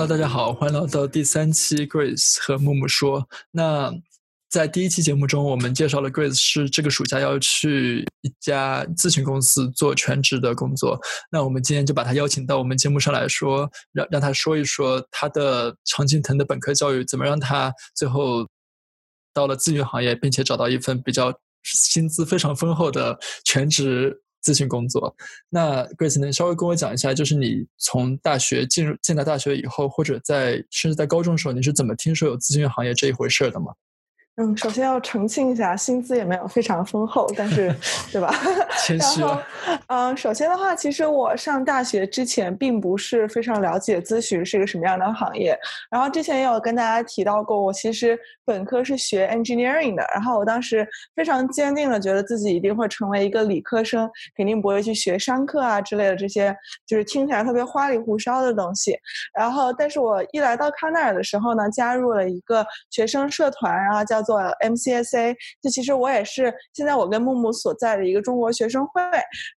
Hello，大家好，欢迎来到第三期 Grace 和木木说。那在第一期节目中，我们介绍了 Grace 是这个暑假要去一家咨询公司做全职的工作。那我们今天就把他邀请到我们节目上来说，让让他说一说他的常青藤的本科教育怎么让他最后到了咨询行业，并且找到一份比较薪资非常丰厚的全职。咨询工作，那 Grace 能稍微跟我讲一下，就是你从大学进入进到大学以后，或者在甚至在高中的时候，你是怎么听说有咨询行业这一回事的吗？嗯，首先要澄清一下，薪资也没有非常丰厚，但是，对吧？谦虚了。嗯，首先的话，其实我上大学之前并不是非常了解咨询是一个什么样的行业。然后之前也有跟大家提到过，我其实本科是学 engineering 的。然后我当时非常坚定的觉得自己一定会成为一个理科生，肯定不会去学商科啊之类的这些，就是听起来特别花里胡哨的东西。然后，但是我一来到康奈尔的时候呢，加入了一个学生社团，然后叫做。做 MCSA，就其实我也是现在我跟木木所在的一个中国学生会，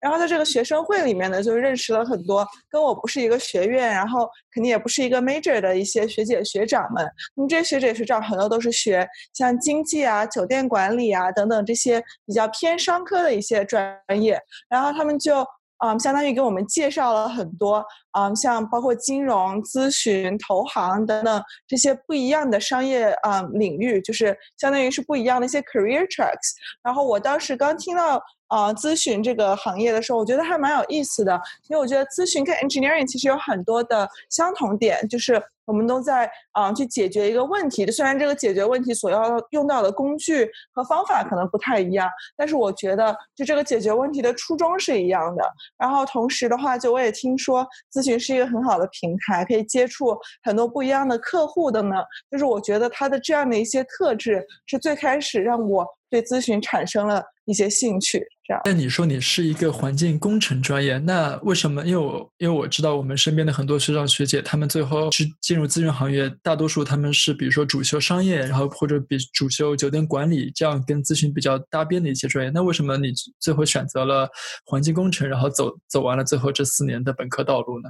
然后在这个学生会里面呢，就认识了很多跟我不是一个学院，然后肯定也不是一个 major 的一些学姐学长们。那么这些学姐学长很多都是学像经济啊、酒店管理啊等等这些比较偏商科的一些专业，然后他们就。嗯，相当于给我们介绍了很多，嗯，像包括金融、咨询、投行等等这些不一样的商业啊领域，就是相当于是不一样的一些 career tracks。然后我当时刚听到。啊，咨询这个行业的时候，我觉得还蛮有意思的，因为我觉得咨询跟 engineering 其实有很多的相同点，就是我们都在啊去解决一个问题。虽然这个解决问题所要用到的工具和方法可能不太一样，但是我觉得就这个解决问题的初衷是一样的。然后同时的话，就我也听说咨询是一个很好的平台，可以接触很多不一样的客户的呢。就是我觉得它的这样的一些特质，是最开始让我对咨询产生了一些兴趣这样。但你说你是一个环境工程专业，那为什么？因为我因为我知道我们身边的很多学长学姐，他们最后是进入咨询行业，大多数他们是比如说主修商业，然后或者比主修酒店管理这样跟咨询比较搭边的一些专业。那为什么你最后选择了环境工程，然后走走完了最后这四年的本科道路呢？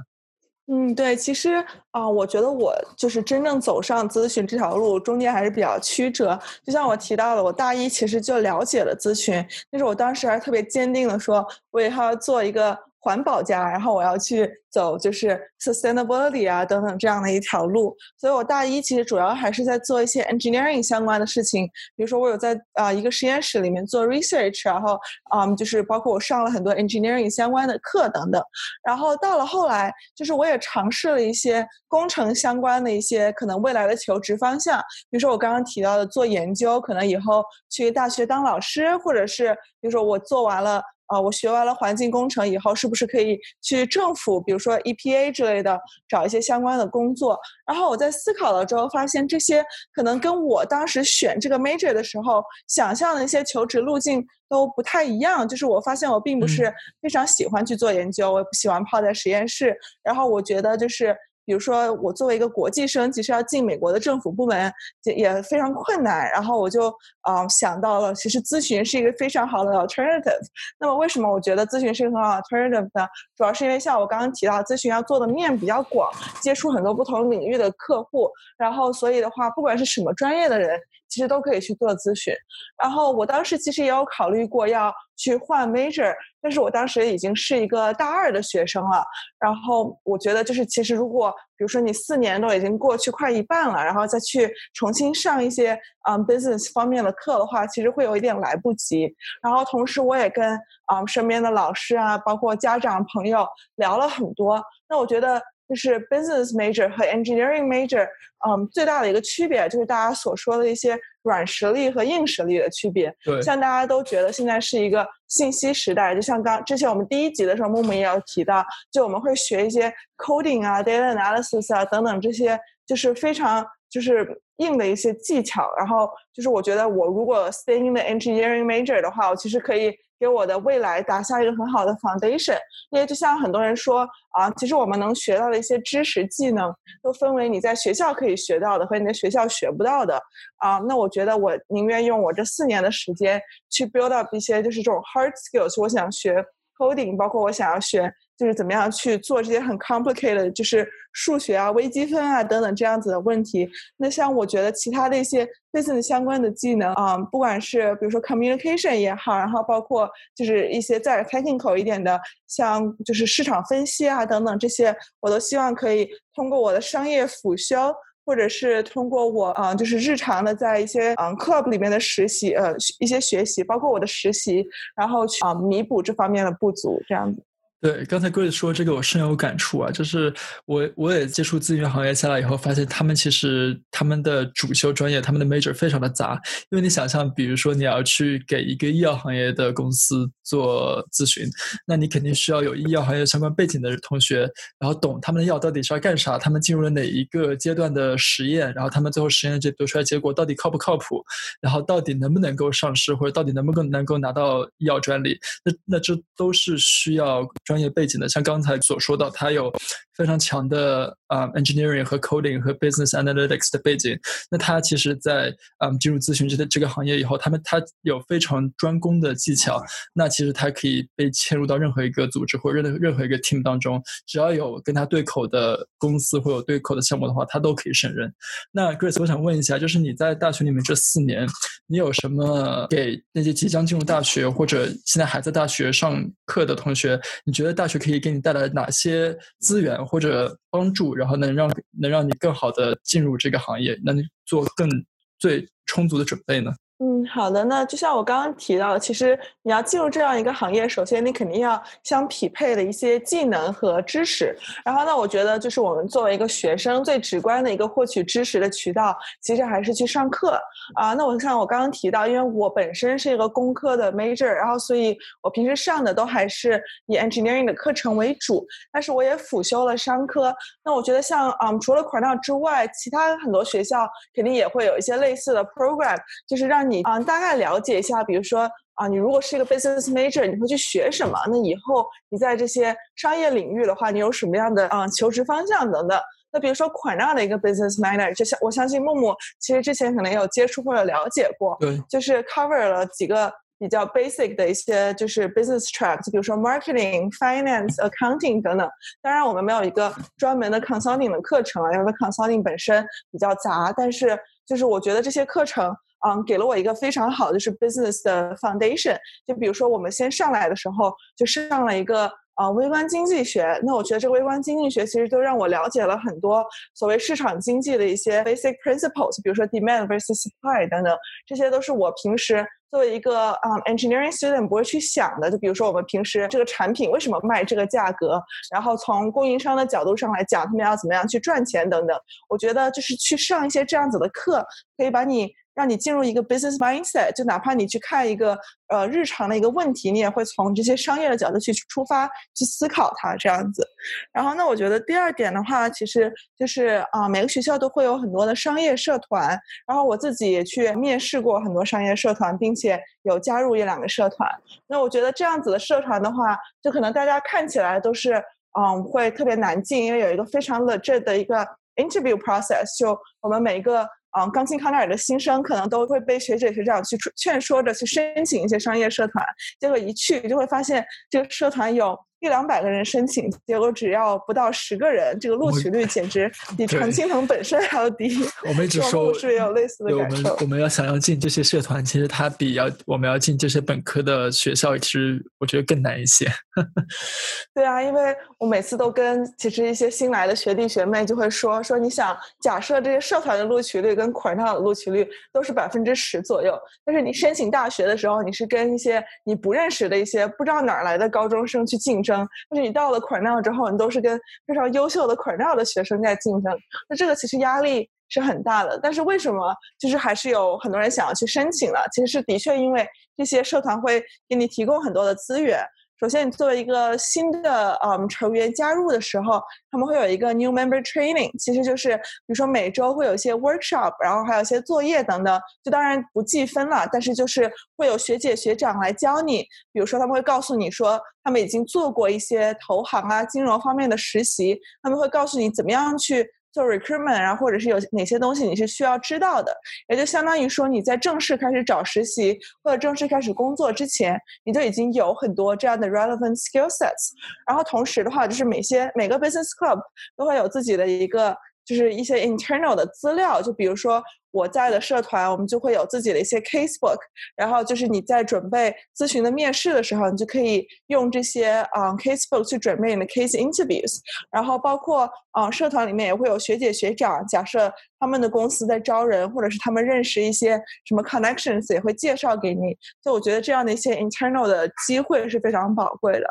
嗯，对，其实啊，我觉得我就是真正走上咨询这条路，中间还是比较曲折。就像我提到的，我大一其实就了解了咨询，但是我当时还特别坚定的说，我以后要做一个。环保家，然后我要去走就是 sustainability 啊等等这样的一条路，所以我大一其实主要还是在做一些 engineering 相关的事情，比如说我有在啊一个实验室里面做 research，然后嗯就是包括我上了很多 engineering 相关的课等等，然后到了后来就是我也尝试了一些工程相关的一些可能未来的求职方向，比如说我刚刚提到的做研究，可能以后去大学当老师，或者是比如说我做完了。啊，我学完了环境工程以后，是不是可以去政府，比如说 EPA 之类的，找一些相关的工作？然后我在思考了之后，发现这些可能跟我当时选这个 major 的时候想象的一些求职路径都不太一样。就是我发现我并不是非常喜欢去做研究，我也不喜欢泡在实验室。然后我觉得就是。比如说，我作为一个国际生，其实要进美国的政府部门也也非常困难。然后我就啊想到了，其实咨询是一个非常好的 alternative。那么为什么我觉得咨询是一个很好 alternative 呢？主要是因为像我刚刚提到，咨询要做的面比较广，接触很多不同领域的客户。然后所以的话，不管是什么专业的人。其实都可以去做咨询，然后我当时其实也有考虑过要去换 major，但是我当时已经是一个大二的学生了，然后我觉得就是其实如果比如说你四年都已经过去快一半了，然后再去重新上一些嗯 business 方面的课的话，其实会有一点来不及。然后同时我也跟啊身边的老师啊，包括家长朋友聊了很多，那我觉得。就是 business major 和 engineering major，嗯，最大的一个区别就是大家所说的一些软实力和硬实力的区别。对，像大家都觉得现在是一个信息时代，就像刚之前我们第一集的时候，木木也有提到，就我们会学一些 coding 啊、data analysis 啊等等这些，就是非常就是硬的一些技巧。然后就是我觉得我如果 stay in the engineering major 的话，我其实可以。给我的未来打下一个很好的 foundation，因为就像很多人说啊，其实我们能学到的一些知识技能，都分为你在学校可以学到的和你在学校学不到的啊。那我觉得我宁愿用我这四年的时间去 build up 一些就是这种 hard skills，我想学 coding，包括我想要学就是怎么样去做这些很 complicated，就是数学啊、微积分啊等等这样子的问题。那像我觉得其他的一些 business 相关的技能啊，不管是比如说 communication 也好，然后包括就是一些再 technical 一点的，像就是市场分析啊等等这些，我都希望可以通过我的商业辅修。或者是通过我啊，就是日常的在一些嗯 club 里面的实习，呃，一些学习，包括我的实习，然后去啊弥补这方面的不足，这样子。对，刚才 Grace 说这个我深有感触啊，就是我我也接触咨询行业下来以后，发现他们其实他们的主修专业，他们的 major 非常的杂。因为你想象，比如说你要去给一个医药行业的公司做咨询，那你肯定需要有医药行业相关背景的同学，然后懂他们的药到底是要干啥，他们进入了哪一个阶段的实验，然后他们最后实验这得出来结果到底靠不靠谱，然后到底能不能够上市，或者到底能不能够拿到医药专利，那那这都是需要。专业背景的，像刚才所说到，他有非常强的啊 engineering 和 coding 和 business analytics 的背景。那他其实，在嗯进入咨询这个这个行业以后，他们他有非常专攻的技巧。那其实他可以被嵌入到任何一个组织或任任何一个 team 当中，只要有跟他对口的公司或有对口的项目的话，他都可以胜任。那 Grace，我想问一下，就是你在大学里面这四年，你有什么给那些即将进入大学或者现在还在大学上课的同学，你觉得大学可以给你带来哪些资源或者帮助，然后能让能让你更好的进入这个行业，能做更最充足的准备呢？嗯，好的。那就像我刚刚提到，其实你要进入这样一个行业，首先你肯定要相匹配的一些技能和知识。然后呢，我觉得就是我们作为一个学生，最直观的一个获取知识的渠道，其实还是去上课啊。那我像我刚刚提到，因为我本身是一个工科的 major，然后所以我平时上的都还是以 engineering 的课程为主，但是我也辅修了商科。那我觉得像嗯，除了 Cornell 之外，其他很多学校肯定也会有一些类似的 program，就是让你。你啊，大概了解一下，比如说啊，你如果是一个 business major，你会去学什么？那以后你在这些商业领域的话，你有什么样的啊求职方向等等？那比如说款纳的一个 business major，就像我相信木木其实之前可能也有接触或者了解过，对，就是 cover 了几个比较 basic 的一些就是 business tracks，比如说 marketing、finance、accounting 等等。当然，我们没有一个专门的 consulting 的课程啊，因为 consulting 本身比较杂，但是就是我觉得这些课程。嗯，给了我一个非常好的是 business 的 foundation。就比如说，我们先上来的时候就上了一个呃微观经济学。那我觉得这个微观经济学其实都让我了解了很多所谓市场经济的一些 basic principles，比如说 demand versus supply 等等，这些都是我平时作为一个嗯 engineering student 不会去想的。就比如说我们平时这个产品为什么卖这个价格，然后从供应商的角度上来讲，他们要怎么样去赚钱等等。我觉得就是去上一些这样子的课，可以把你。让你进入一个 business mindset，就哪怕你去看一个呃日常的一个问题，你也会从这些商业的角度去出发去思考它这样子。然后呢，我觉得第二点的话，其实就是啊，每个学校都会有很多的商业社团。然后我自己也去面试过很多商业社团，并且有加入一两个社团。那我觉得这样子的社团的话，就可能大家看起来都是嗯会特别难进，因为有一个非常冷热的一个 interview process，就我们每一个。嗯，刚进康奈尔的新生可能都会被学姐学长去劝说着去申请一些商业社团，结果一去就会发现这个社团有。一两百个人申请，结果只要不到十个人，这个录取率简直比常青藤本身还要低。我们一直 说，是也有类似的感受。我们要想要进这些社团，其实它比要我们要进这些本科的学校，其实我觉得更难一些。对啊，因为我每次都跟其实一些新来的学弟学妹就会说说，你想假设这些社团的录取率跟 Cornell 的录取率都是百分之十左右，但是你申请大学的时候，你是跟一些你不认识的一些不知道哪儿来的高中生去竞争。就是你到了 Cornell 之后，你都是跟非常优秀的 Cornell 的学生在竞争，那这个其实压力是很大的。但是为什么就是还是有很多人想要去申请了？其实是的确因为这些社团会给你提供很多的资源。首先，你作为一个新的嗯成员加入的时候，他们会有一个 new member training，其实就是比如说每周会有一些 workshop，然后还有一些作业等等，就当然不计分了，但是就是会有学姐学长来教你，比如说他们会告诉你说他们已经做过一些投行啊金融方面的实习，他们会告诉你怎么样去。做 recruitment，然后或者是有哪些东西你是需要知道的，也就相当于说你在正式开始找实习或者正式开始工作之前，你就已经有很多这样的 relevant skill sets。然后同时的话，就是每些每个 business club 都会有自己的一个就是一些 internal 的资料，就比如说。我在的社团，我们就会有自己的一些 casebook，然后就是你在准备咨询的面试的时候，你就可以用这些啊 casebook 去准备你的 case interviews，然后包括啊社团里面也会有学姐学长，假设他们的公司在招人，或者是他们认识一些什么 connections，也会介绍给你。就我觉得这样的一些 internal 的机会是非常宝贵的。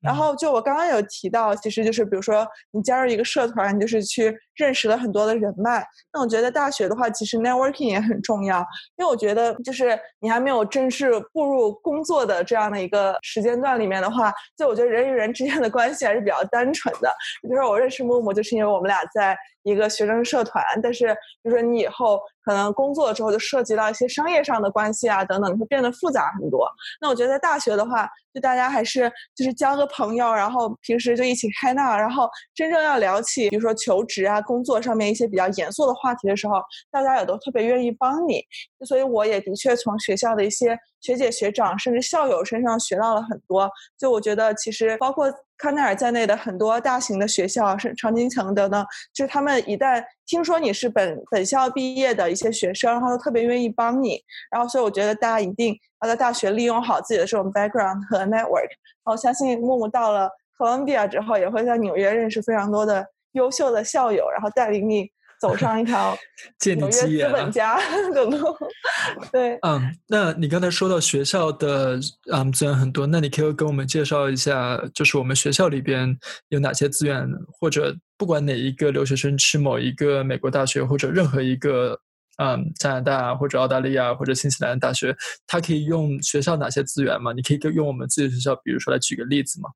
然后就我刚刚有提到，其实就是比如说你加入一个社团，你就是去认识了很多的人脉。那我觉得大学的话，其实 networking 也很重要，因为我觉得就是你还没有正式步入工作的这样的一个时间段里面的话，就我觉得人与人之间的关系还是比较单纯的。比如说我认识木木，就是因为我们俩在。一个学生社团，但是就说你以后可能工作之后，就涉及到一些商业上的关系啊等等，会变得复杂很多。那我觉得在大学的话，就大家还是就是交个朋友，然后平时就一起开闹，然后真正要聊起，比如说求职啊、工作上面一些比较严肃的话题的时候，大家也都特别愿意帮你。所以我也的确从学校的一些学姐学长甚至校友身上学到了很多。就我觉得其实包括。康奈尔在内的很多大型的学校，是常青藤等等，就是他们一旦听说你是本本校毕业的一些学生，然后都特别愿意帮你。然后，所以我觉得大家一定要在大学利用好自己的这种 background 和 network。然后，相信木木到了 Columbia 之后，也会在纽约认识非常多的优秀的校友，然后带领你。走上一条 纽约资本家的路，对。嗯，那你刚才说到学校的嗯资源很多，那你可以跟我们介绍一下，就是我们学校里边有哪些资源，或者不管哪一个留学生去某一个美国大学，或者任何一个嗯加拿大或者澳大利亚或者新西兰大学，他可以用学校哪些资源吗？你可以用我们自己的学校，比如说来举个例子吗？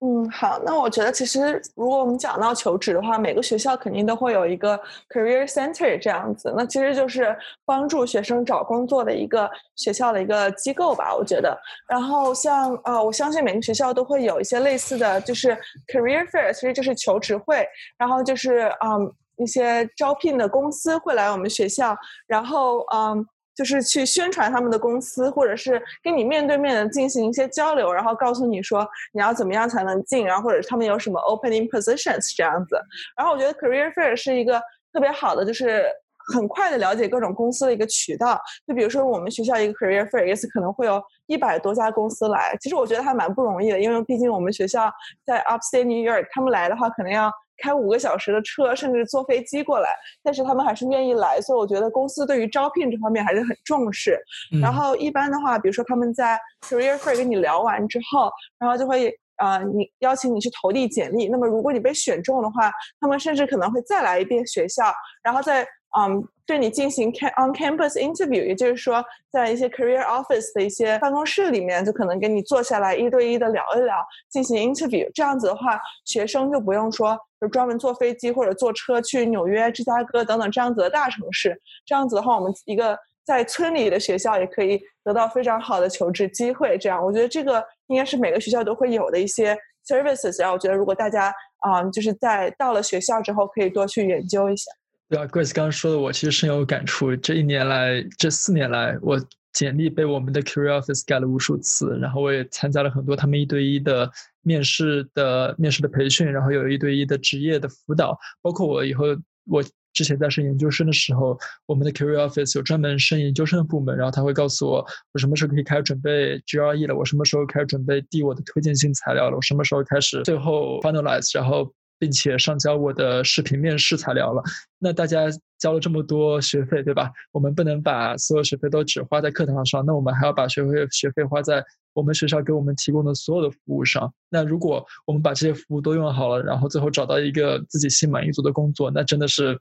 嗯，好，那我觉得其实如果我们讲到求职的话，每个学校肯定都会有一个 career center 这样子，那其实就是帮助学生找工作的一个学校的一个机构吧，我觉得。然后像呃，我相信每个学校都会有一些类似的就是 career fair，其实就是求职会，然后就是嗯一些招聘的公司会来我们学校，然后嗯。就是去宣传他们的公司，或者是跟你面对面的进行一些交流，然后告诉你说你要怎么样才能进，然后或者他们有什么 opening positions 这样子。然后我觉得 career fair 是一个特别好的，就是很快的了解各种公司的一个渠道。就比如说我们学校一个 career fair 一次可能会有一百多家公司来，其实我觉得还蛮不容易的，因为毕竟我们学校在 Upstate New York，他们来的话可能要。开五个小时的车，甚至坐飞机过来，但是他们还是愿意来，所以我觉得公司对于招聘这方面还是很重视。然后一般的话，比如说他们在 career fair 跟你聊完之后，然后就会呃，你邀请你去投递简历。那么如果你被选中的话，他们甚至可能会再来一遍学校，然后再嗯对你进行 on campus interview，也就是说在一些 career office 的一些办公室里面，就可能跟你坐下来一对一的聊一聊，进行 interview。这样子的话，学生就不用说。就专门坐飞机或者坐车去纽约、芝加哥等等这样子的大城市。这样子的话，我们一个在村里的学校也可以得到非常好的求职机会。这样，我觉得这个应该是每个学校都会有的一些 services。然后，我觉得如果大家啊，就是在到了学校之后，可以多去研究一下。对啊，Grace 刚刚说的，我其实深有感触。这一年来，这四年来，我简历被我们的 Career Office 改了无数次，然后我也参加了很多他们一对一的。面试的面试的培训，然后有一对一的职业的辅导，包括我以后我之前在升研究生的时候，我们的 career office 有专门升研究生的部门，然后他会告诉我我什么时候可以开始准备 GRE 了，我什么时候开始准备递我的推荐信材料了，我什么时候开始最后 finalize，然后并且上交我的视频面试材料了。那大家交了这么多学费，对吧？我们不能把所有学费都只花在课堂上，那我们还要把学费学费花在。我们学校给我们提供的所有的服务上，那如果我们把这些服务都用好了，然后最后找到一个自己心满意足的工作，那真的是，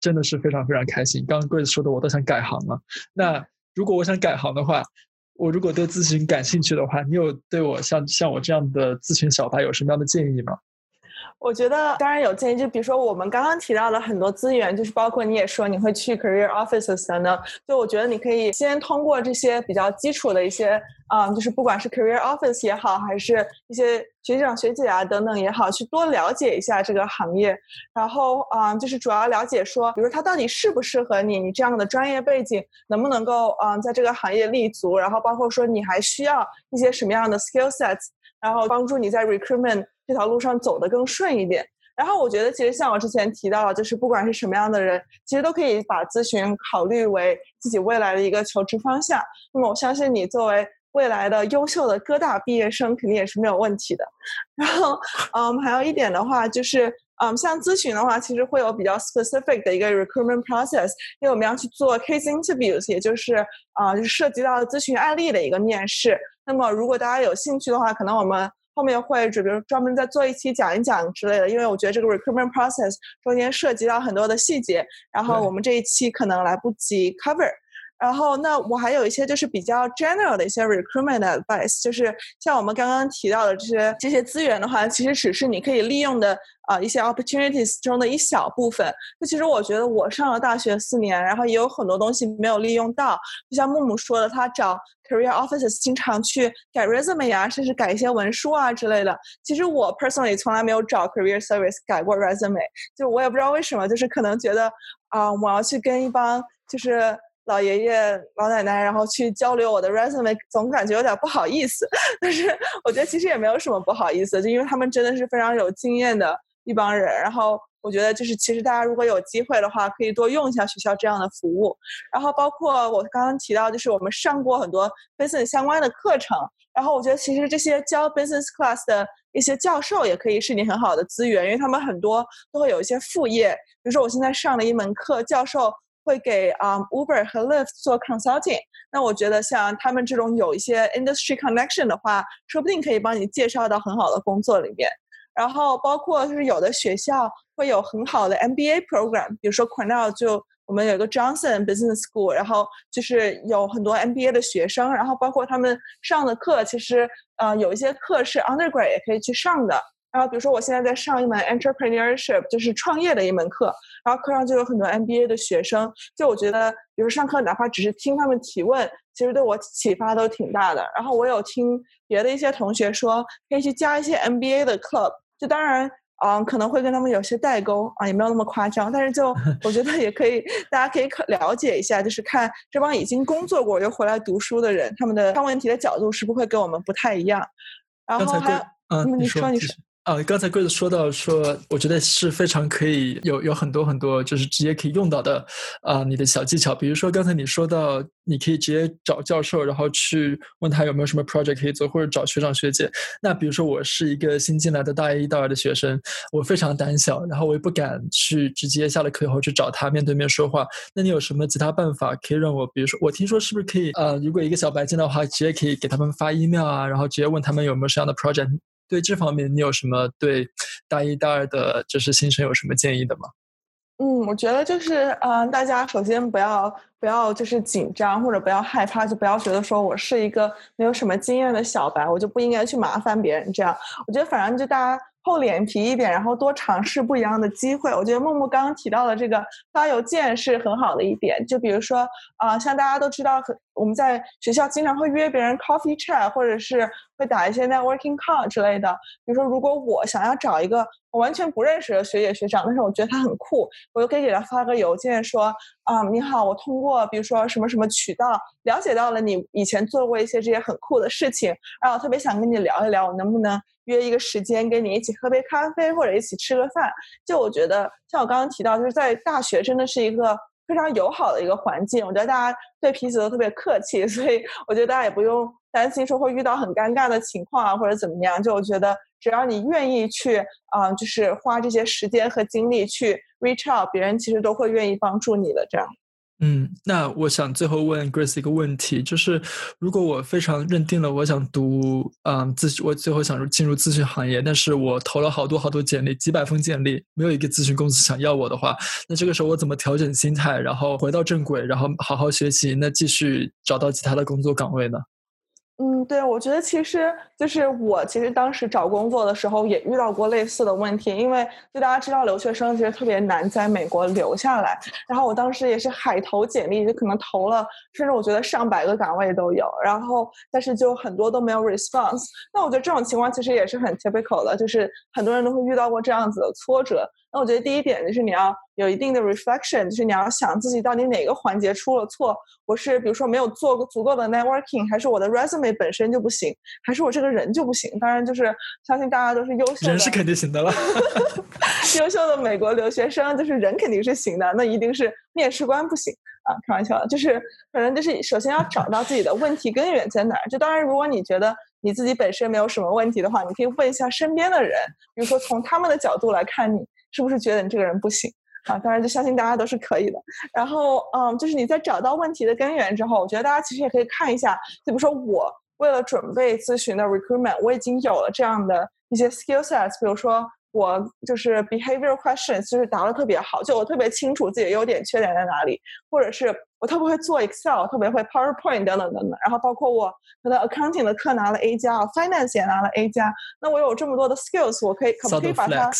真的是非常非常开心。刚刚 Grace 说的，我都想改行了。那如果我想改行的话，我如果对咨询感兴趣的话，你有对我像像我这样的咨询小白有什么样的建议吗？我觉得当然有建议，就比如说我们刚刚提到的很多资源，就是包括你也说你会去 career offices 等等，就我觉得你可以先通过这些比较基础的一些，嗯，就是不管是 career office 也好，还是一些学长学姐啊等等也好，去多了解一下这个行业，然后嗯，就是主要了解说，比如它到底适不适合你，你这样的专业背景能不能够嗯在这个行业立足，然后包括说你还需要一些什么样的 skill sets，然后帮助你在 recruitment。这条路上走得更顺一点。然后我觉得，其实像我之前提到的，就是不管是什么样的人，其实都可以把咨询考虑为自己未来的一个求职方向。那么我相信你作为未来的优秀的哥大毕业生，肯定也是没有问题的。然后，嗯，还有一点的话，就是，嗯，像咨询的话，其实会有比较 specific 的一个 recruitment process，因为我们要去做 case interviews，也就是，啊，就是涉及到咨询案例的一个面试。那么，如果大家有兴趣的话，可能我们。后面会准备专门再做一期讲一讲之类的，因为我觉得这个 recruitment process 中间涉及到很多的细节，然后我们这一期可能来不及 cover。然后，那我还有一些就是比较 general 的一些 recruitment advice，就是像我们刚刚提到的这些这些资源的话，其实只是你可以利用的啊一些 opportunities 中的一小部分。那其实我觉得我上了大学四年，然后也有很多东西没有利用到。就像木木说的，他找 career offices 经常去改 resume 啊，甚至改一些文书啊之类的。其实我 personally 从来没有找 career service 改过 resume，就我也不知道为什么，就是可能觉得啊，我要去跟一帮就是。老爷爷、老奶奶，然后去交流我的 resume，总感觉有点不好意思。但是我觉得其实也没有什么不好意思，就因为他们真的是非常有经验的一帮人。然后我觉得就是其实大家如果有机会的话，可以多用一下学校这样的服务。然后包括我刚刚提到，就是我们上过很多 business 相关的课程。然后我觉得其实这些教 business class 的一些教授也可以是你很好的资源，因为他们很多都会有一些副业。比如说我现在上了一门课，教授。会给啊 Uber 和 Lyft 做 consulting，那我觉得像他们这种有一些 industry connection 的话，说不定可以帮你介绍到很好的工作里面。然后包括就是有的学校会有很好的 MBA program，比如说 Cornell 就我们有一个 Johnson Business School，然后就是有很多 MBA 的学生，然后包括他们上的课，其实呃有一些课是 undergrad 也可以去上的。然后，比如说，我现在在上一门 entrepreneurship，就是创业的一门课，然后课上就有很多 MBA 的学生。就我觉得，比如上课哪怕只是听他们提问，其实对我启发都挺大的。然后我有听别的一些同学说，可以去加一些 MBA 的 club。就当然，嗯，可能会跟他们有些代沟啊，也没有那么夸张。但是就 我觉得也可以，大家可以可了解一下，就是看这帮已经工作过又回来读书的人，他们的看问题的角度是不是会跟我们不太一样。然后还，嗯，你说你说。啊，刚才贵子说到说，我觉得是非常可以有有很多很多，就是直接可以用到的啊，你的小技巧。比如说刚才你说到，你可以直接找教授，然后去问他有没有什么 project 可以做，或者找学长学姐。那比如说我是一个新进来的大一、大二的学生，我非常胆小，然后我也不敢去直接下了课以后去找他面对面说话。那你有什么其他办法可以让我？比如说我听说是不是可以呃，如果一个小白进的话，直接可以给他们发 email 啊，然后直接问他们有没有什么样的 project。对这方面，你有什么对大一、大二的就是新生有什么建议的吗？嗯，我觉得就是，嗯，大家首先不要不要就是紧张或者不要害怕，就不要觉得说我是一个没有什么经验的小白，我就不应该去麻烦别人。这样，我觉得反正就大家。厚脸皮一点，然后多尝试不一样的机会。我觉得木木刚刚提到的这个发邮件是很好的一点。就比如说啊，像大家都知道很，我们在学校经常会约别人 coffee chat，或者是会打一些 networking call 之类的。比如说，如果我想要找一个我完全不认识的学姐学长，但是我觉得他很酷，我就可以给他发个邮件说啊，你好，我通过比如说什么什么渠道了解到了你以前做过一些这些很酷的事情，然后我特别想跟你聊一聊，我能不能？约一个时间跟你一起喝杯咖啡，或者一起吃个饭。就我觉得，像我刚刚提到，就是在大学真的是一个非常友好的一个环境。我觉得大家对彼此都特别客气，所以我觉得大家也不用担心说会遇到很尴尬的情况啊，或者怎么样。就我觉得，只要你愿意去，啊，就是花这些时间和精力去 reach out，别人其实都会愿意帮助你的。这样。嗯，那我想最后问 Grace 一个问题，就是如果我非常认定了我想读，嗯，咨询，我最后想进入咨询行业，但是我投了好多好多简历，几百封简历，没有一个咨询公司想要我的话，那这个时候我怎么调整心态，然后回到正轨，然后好好学习，那继续找到其他的工作岗位呢？嗯。对，我觉得其实就是我其实当时找工作的时候也遇到过类似的问题，因为就大家知道留学生其实特别难在美国留下来，然后我当时也是海投简历，就可能投了，甚至我觉得上百个岗位都有，然后但是就很多都没有 response。那我觉得这种情况其实也是很 typical 的，就是很多人都会遇到过这样子的挫折。那我觉得第一点就是你要有一定的 reflection，就是你要想自己到底哪个环节出了错。我是比如说没有做过足够的 networking，还是我的 resume 本身就不行，还是我这个人就不行？当然就是相信大家都是优秀的，人是肯定行的了。优秀的美国留学生就是人肯定是行的，那一定是面试官不行啊！开玩笑的，就是反正就是首先要找到自己的问题根源在哪儿。就当然，如果你觉得你自己本身没有什么问题的话，你可以问一下身边的人，比如说从他们的角度来看你。是不是觉得你这个人不行啊？当然，就相信大家都是可以的。然后，嗯，就是你在找到问题的根源之后，我觉得大家其实也可以看一下，就比如说我为了准备咨询的 recruitment，我已经有了这样的一些 skill sets，比如说我就是 behavior questions 就是答的特别好，就我特别清楚自己的优点缺点在哪里，或者是。我特别会做 Excel，特别会 PowerPoint 等等等等，然后包括我可能 Accounting 的课拿了 A 加，Finance 也拿了 A 加。那我有这么多的 skills，我可以可不可以把它？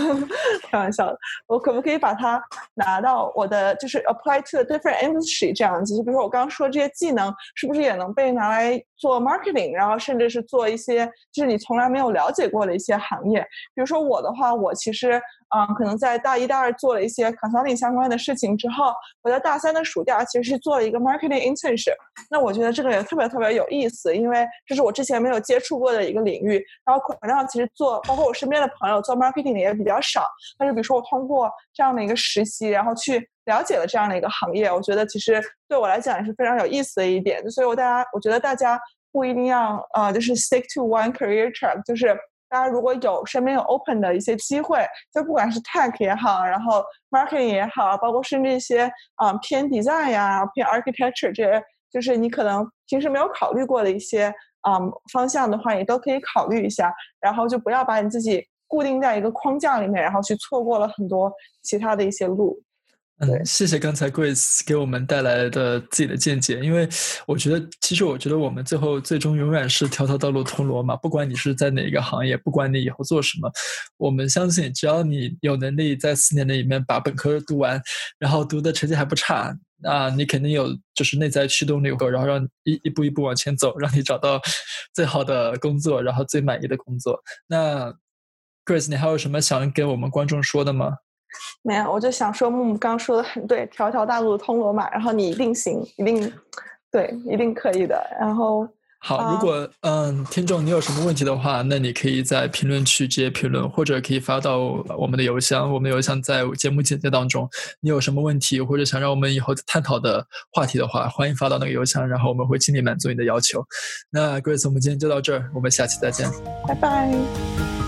开玩笑的，我可不可以把它拿到我的就是 apply to different industry 这样子？就比如说我刚刚说这些技能，是不是也能被拿来做 marketing，然后甚至是做一些就是你从来没有了解过的一些行业？比如说我的话，我其实。嗯，可能在大一、大二做了一些 consulting 相关的事情之后，我在大三的暑假其实是做了一个 marketing internship。那我觉得这个也特别特别有意思，因为这是我之前没有接触过的一个领域。然后可能上其实做，包括我身边的朋友做 marketing 的也比较少。但是比如说我通过这样的一个实习，然后去了解了这样的一个行业，我觉得其实对我来讲也是非常有意思的一点。所以我大家，我觉得大家不一定要呃，就是 stick to one career track，就是。大家如果有身边有 open 的一些机会，就不管是 tech 也好，然后 marketing 也好，包括甚至一些啊偏 design 呀、偏 architecture 这些，就是你可能平时没有考虑过的一些啊方向的话，也都可以考虑一下。然后就不要把你自己固定在一个框架里面，然后去错过了很多其他的一些路。嗯，谢谢刚才 Grace 给我们带来的自己的见解，因为我觉得，其实我觉得我们最后最终永远是条条道路通罗马，不管你是在哪一个行业，不管你以后做什么，我们相信，只要你有能力在四年内里面把本科读完，然后读的成绩还不差，那你肯定有就是内在驱动力够，然后让一一步一步往前走，让你找到最好的工作，然后最满意的工作。那 Grace，你还有什么想给我们观众说的吗？没有，我就想说，木木刚刚说的很对，条条大路通罗马，然后你一定行，一定对，一定可以的。然后好，如果嗯，听众你有什么问题的话，那你可以在评论区直接评论，或者可以发到我们的邮箱，我们的邮箱在节目简介当中。你有什么问题，或者想让我们以后探讨的话题的话，欢迎发到那个邮箱，然后我们会尽力满足你的要求。那 Grace，我们今天就到这儿，我们下期再见，拜拜。